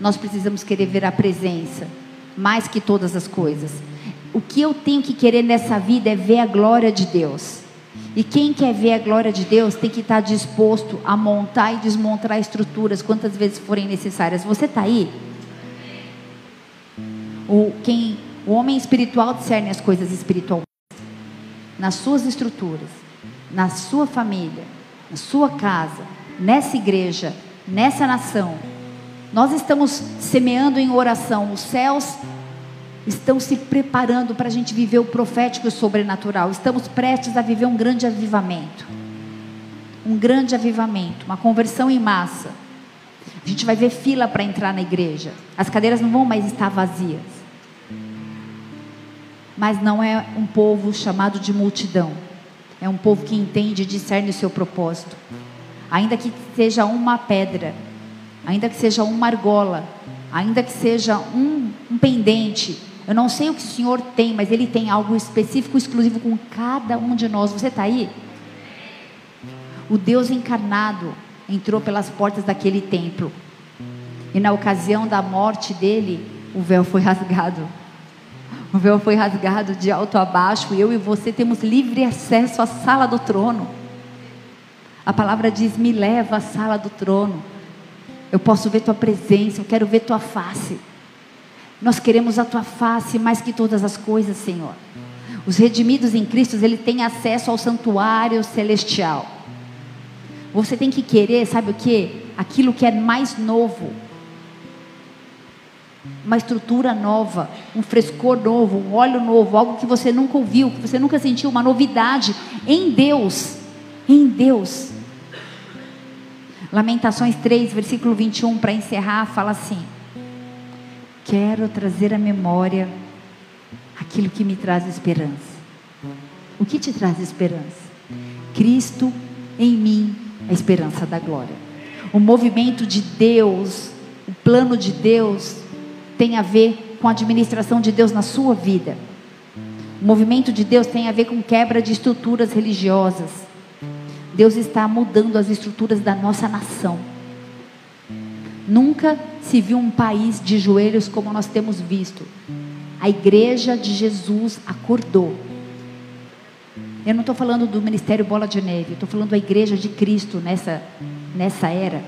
Nós precisamos querer ver a presença, mais que todas as coisas. O que eu tenho que querer nessa vida é ver a glória de Deus. E quem quer ver a glória de Deus tem que estar disposto a montar e desmontar estruturas quantas vezes forem necessárias. Você está aí? O, quem, o homem espiritual discerne as coisas espirituais nas suas estruturas, na sua família, na sua casa, nessa igreja, nessa nação. Nós estamos semeando em oração. Os céus estão se preparando para a gente viver o profético e o sobrenatural. Estamos prestes a viver um grande avivamento. Um grande avivamento, uma conversão em massa. A gente vai ver fila para entrar na igreja. As cadeiras não vão mais estar vazias. Mas não é um povo chamado de multidão. É um povo que entende e discerne o seu propósito. Ainda que seja uma pedra, ainda que seja uma argola, ainda que seja um, um pendente, eu não sei o que o Senhor tem, mas Ele tem algo específico, exclusivo com cada um de nós. Você está aí? O Deus encarnado entrou pelas portas daquele templo. E na ocasião da morte dele, o véu foi rasgado. O véu foi rasgado de alto a baixo. E eu e você temos livre acesso à sala do trono. A palavra diz: Me leva à sala do trono. Eu posso ver tua presença, eu quero ver tua face. Nós queremos a tua face mais que todas as coisas, Senhor. Os redimidos em Cristo, ele tem acesso ao santuário celestial. Você tem que querer, sabe o que? Aquilo que é mais novo. Uma estrutura nova, um frescor novo, um óleo novo, algo que você nunca ouviu, que você nunca sentiu, uma novidade em Deus. Em Deus. Lamentações 3, versículo 21, para encerrar, fala assim: quero trazer à memória aquilo que me traz esperança. O que te traz esperança? Cristo em mim, a esperança da glória. O movimento de Deus, o plano de Deus, tem a ver com a administração de Deus na sua vida. O movimento de Deus tem a ver com quebra de estruturas religiosas. Deus está mudando as estruturas da nossa nação. Nunca se viu um país de joelhos como nós temos visto. A igreja de Jesus acordou. Eu não estou falando do ministério Bola de Neve, estou falando da igreja de Cristo nessa, nessa era.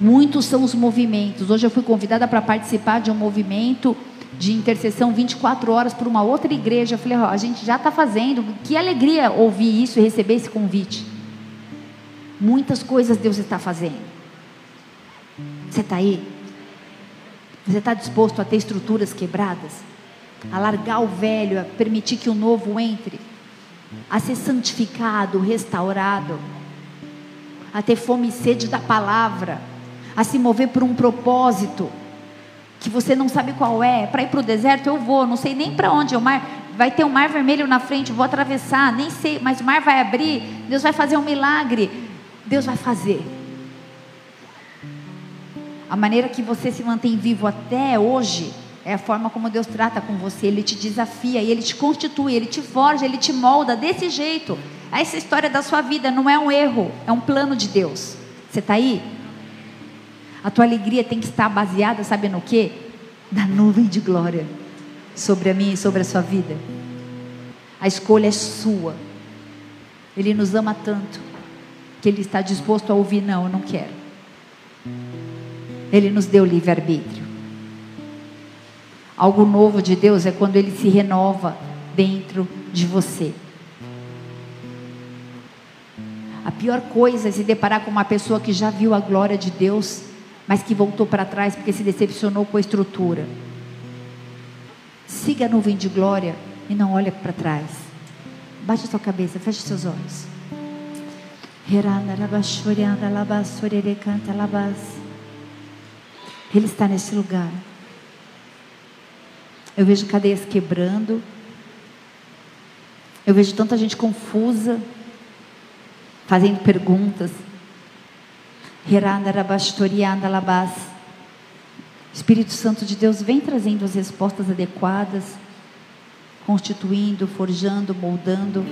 Muitos são os movimentos. Hoje eu fui convidada para participar de um movimento de intercessão 24 horas por uma outra igreja. Eu falei, oh, a gente já está fazendo. Que alegria ouvir isso e receber esse convite. Muitas coisas Deus está fazendo. Você está aí? Você está disposto a ter estruturas quebradas? A largar o velho, a permitir que o novo entre? A ser santificado, restaurado? A ter fome e sede da palavra? A se mover por um propósito? Que você não sabe qual é? Para ir para o deserto eu vou, não sei nem para onde o mar. Vai ter um mar vermelho na frente, vou atravessar, nem sei, mas o mar vai abrir. Deus vai fazer um milagre. Deus vai fazer. A maneira que você se mantém vivo até hoje é a forma como Deus trata com você. Ele te desafia, ele te constitui, ele te forja, ele te molda desse jeito. Essa história da sua vida não é um erro, é um plano de Deus. Você está aí? A tua alegria tem que estar baseada, sabe no quê? Na nuvem de glória sobre a minha e sobre a sua vida. A escolha é sua. Ele nos ama tanto que ele está disposto a ouvir: não, eu não quero. Ele nos deu livre-arbítrio. Algo novo de Deus é quando ele se renova dentro de você. A pior coisa é se deparar com uma pessoa que já viu a glória de Deus, mas que voltou para trás porque se decepcionou com a estrutura. Siga a nuvem de glória e não olhe para trás. Baixe sua cabeça, feche seus olhos. canta ele está nesse lugar. Eu vejo cadeias quebrando. Eu vejo tanta gente confusa, fazendo perguntas. Espírito Santo de Deus vem trazendo as respostas adequadas, constituindo, forjando, moldando.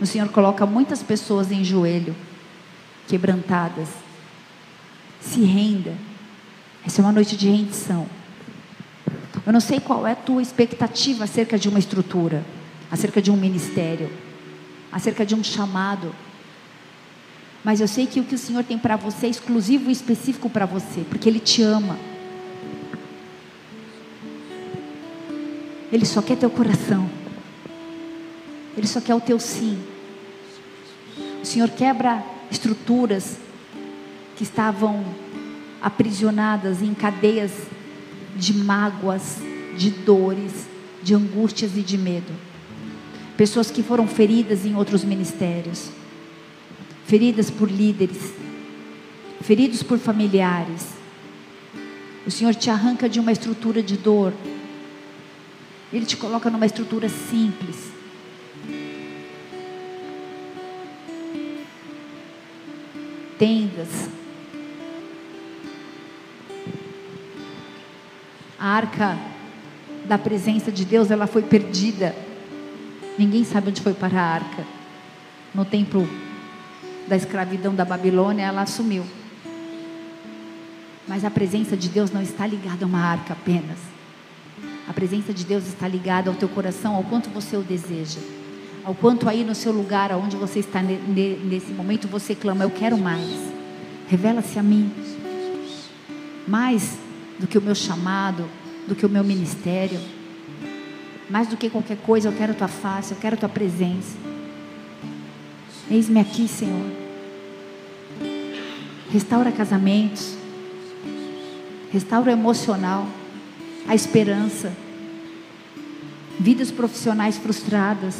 O Senhor coloca muitas pessoas em joelho, quebrantadas. Se renda. Essa é uma noite de rendição. Eu não sei qual é a tua expectativa acerca de uma estrutura, acerca de um ministério, acerca de um chamado. Mas eu sei que o que o Senhor tem para você é exclusivo e específico para você, porque Ele te ama. Ele só quer teu coração. Ele só quer o teu sim. O Senhor quebra estruturas que estavam aprisionadas em cadeias de mágoas, de dores, de angústias e de medo. Pessoas que foram feridas em outros ministérios, feridas por líderes, feridos por familiares. O Senhor te arranca de uma estrutura de dor, Ele te coloca numa estrutura simples. Tendas, a arca da presença de Deus, ela foi perdida. Ninguém sabe onde foi para a arca. No tempo da escravidão da Babilônia, ela assumiu. Mas a presença de Deus não está ligada a uma arca apenas. A presença de Deus está ligada ao teu coração, ao quanto você o deseja. Ao quanto aí no seu lugar, aonde você está nesse momento, você clama: Eu quero mais. Revela-se a mim. Mais do que o meu chamado, do que o meu ministério. Mais do que qualquer coisa, eu quero a tua face, eu quero a tua presença. Eis-me aqui, Senhor. Restaura casamentos. Restaura o emocional, a esperança. Vidas profissionais frustradas.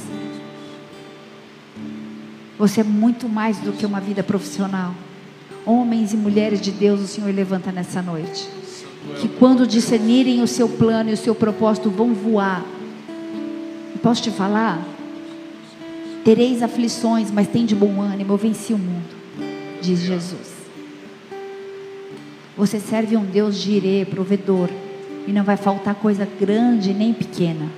Você é muito mais do que uma vida profissional. Homens e mulheres de Deus, o Senhor levanta nessa noite que quando discernirem o seu plano e o seu propósito vão voar. posso te falar? Tereis aflições, mas tem de bom ânimo, eu venci o mundo, diz Jesus. Você serve um Deus girê, provedor, e não vai faltar coisa grande nem pequena.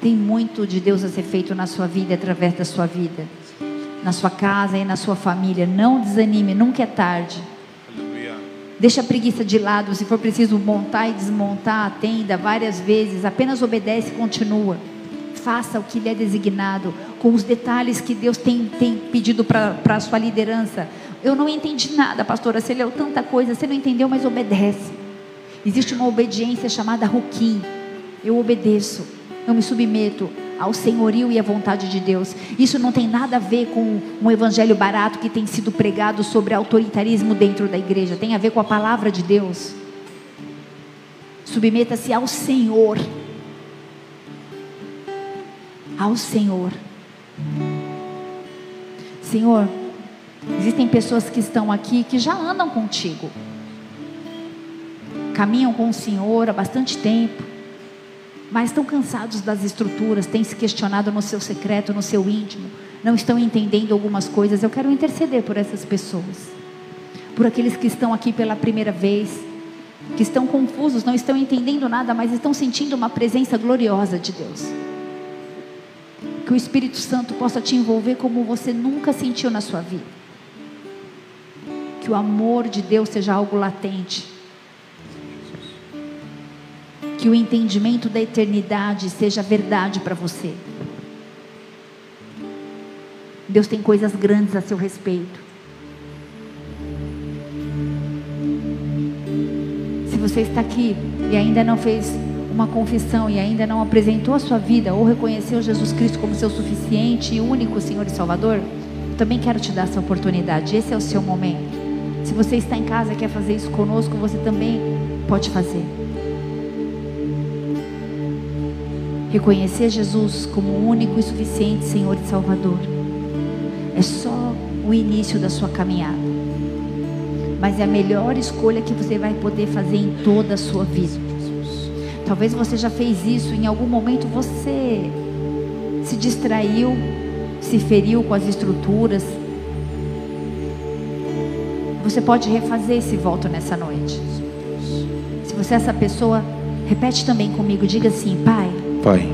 Tem muito de Deus a ser feito na sua vida através da sua vida na sua casa e na sua família. Não desanime, nunca é tarde. Deixa a preguiça de lado, se for preciso montar e desmontar a tenda várias vezes, apenas obedece e continua. Faça o que lhe é designado, com os detalhes que Deus tem, tem pedido para a sua liderança. Eu não entendi nada, pastora. Você leu tanta coisa, você não entendeu, mas obedece. Existe uma obediência chamada ruquim. Eu obedeço, eu me submeto ao senhorio e à vontade de Deus. Isso não tem nada a ver com um evangelho barato que tem sido pregado sobre autoritarismo dentro da igreja. Tem a ver com a palavra de Deus. Submeta-se ao Senhor. Ao Senhor. Senhor, existem pessoas que estão aqui que já andam contigo. Caminham com o Senhor há bastante tempo mas estão cansados das estruturas, têm se questionado no seu secreto, no seu íntimo, não estão entendendo algumas coisas. Eu quero interceder por essas pessoas, por aqueles que estão aqui pela primeira vez, que estão confusos, não estão entendendo nada, mas estão sentindo uma presença gloriosa de Deus. Que o Espírito Santo possa te envolver como você nunca sentiu na sua vida. Que o amor de Deus seja algo latente que o entendimento da eternidade seja verdade para você. Deus tem coisas grandes a seu respeito. Se você está aqui e ainda não fez uma confissão e ainda não apresentou a sua vida ou reconheceu Jesus Cristo como seu suficiente e único Senhor e Salvador, eu também quero te dar essa oportunidade. Esse é o seu momento. Se você está em casa e quer fazer isso conosco, você também pode fazer. Reconhecer Jesus como o único e suficiente Senhor e Salvador é só o início da sua caminhada. Mas é a melhor escolha que você vai poder fazer em toda a sua vida. Talvez você já fez isso, em algum momento você se distraiu, se feriu com as estruturas. Você pode refazer esse voto nessa noite. Se você é essa pessoa, Repete também comigo, diga assim, Pai, Pai,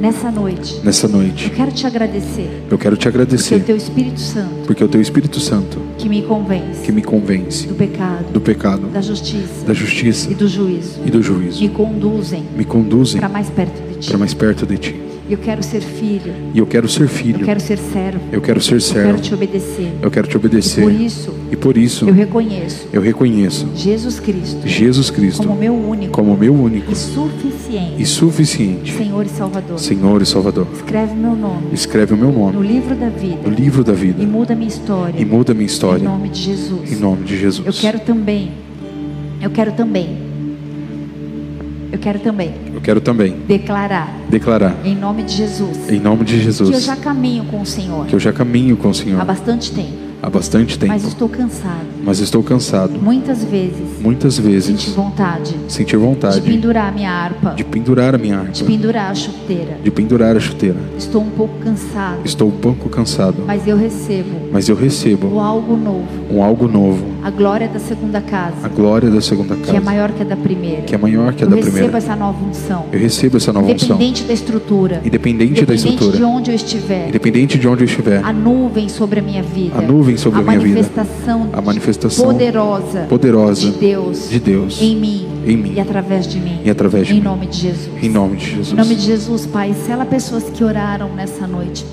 nessa noite, nessa eu noite, quero te agradecer, eu quero te porque o agradecer, teu Espírito Santo porque o teu Espírito Santo que me convence que me convence do pecado, do pecado, da justiça da justiça e do juízo, e do me juízo. conduzem Me conduzem para mais perto de ti. para mais perto de ti. Eu quero ser filho, E eu quero ser eu filho, quero ser servo, eu quero ser eu quero servo, te obedecer. eu quero te E obedecer. por isso, E por isso eu reconheço eu reconheço Jesus Cristo Jesus Cristo como meu único como meu único e suficiente e suficiente Senhor e Salvador. Senhor e Salvador. Escreve meu nome Escreve o meu no nome livro da vida no livro da e vida muda minha história. e muda minha Em história nome de Jesus. em nome de Jesus. Eu quero também. Eu quero também. Eu quero também. Eu quero também. Declarar. Declarar. Em nome de Jesus. Em nome de que eu Jesus já caminho com o Senhor. Que eu já caminho com o há Senhor bastante tempo, há bastante tempo, mas estou cansado. mas estou cansado. Muitas vezes Muitas vezes vontade sentir de vontade pendurar a minha harpa, de pendurar a minha harpa, de pendurar a chuteira. de pendurar a chuteira. Estou um pouco cansado, Estou um pouco cansado, mas eu recebo mas eu recebo o algo novo, um algo novo, a glória da segunda a casa, glória da segunda que é casa, maior que a da primeira. que é maior que a Eu da recebo primeira. essa nova unção. Eu recebo essa nova unção, Independente da estrutura, independente da independente de estrutura, onde eu estiver, independente de onde eu estiver, a nuvem sobre a minha vida, a nuvem sobre a minha vida, manifestação, a manifestação poderosa, poderosa de Deus de Deus em mim, em mim e através de mim, e através de em mim. nome de Jesus. Em nome de Jesus. Em nome de Jesus, Pai, sela pessoas que oraram nessa noite,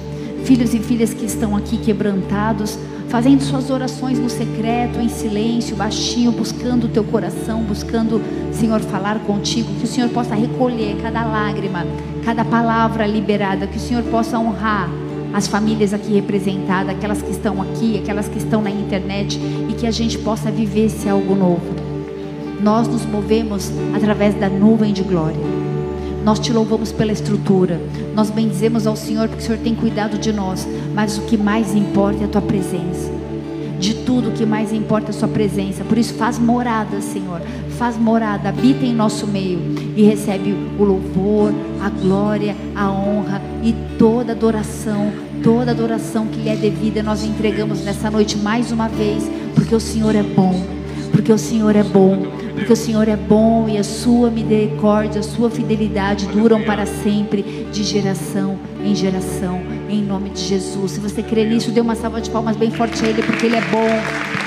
filhos e filhas que estão aqui quebrantados, fazendo suas orações no secreto, em silêncio, baixinho, buscando o teu coração, buscando, Senhor, falar contigo, que o Senhor possa recolher cada lágrima, cada palavra liberada, que o Senhor possa honrar as famílias aqui representadas, aquelas que estão aqui, aquelas que estão na internet, e que a gente possa viver esse algo novo. Nós nos movemos através da nuvem de glória. Nós te louvamos pela estrutura. Nós bendizemos ao Senhor porque o Senhor tem cuidado de nós. Mas o que mais importa é a tua presença. De tudo que mais importa a sua presença. Por isso faz morada, Senhor. Faz morada, habita em nosso meio e recebe o louvor, a glória, a honra e toda adoração, toda adoração que lhe é devida, nós entregamos nessa noite mais uma vez, porque o Senhor é bom, porque o Senhor é bom, porque o Senhor é bom e a sua misericórdia, a sua fidelidade duram para sempre, de geração em geração, em nome de Jesus. Se você crê nisso, dê uma salva de palmas bem forte a Ele, porque Ele é bom.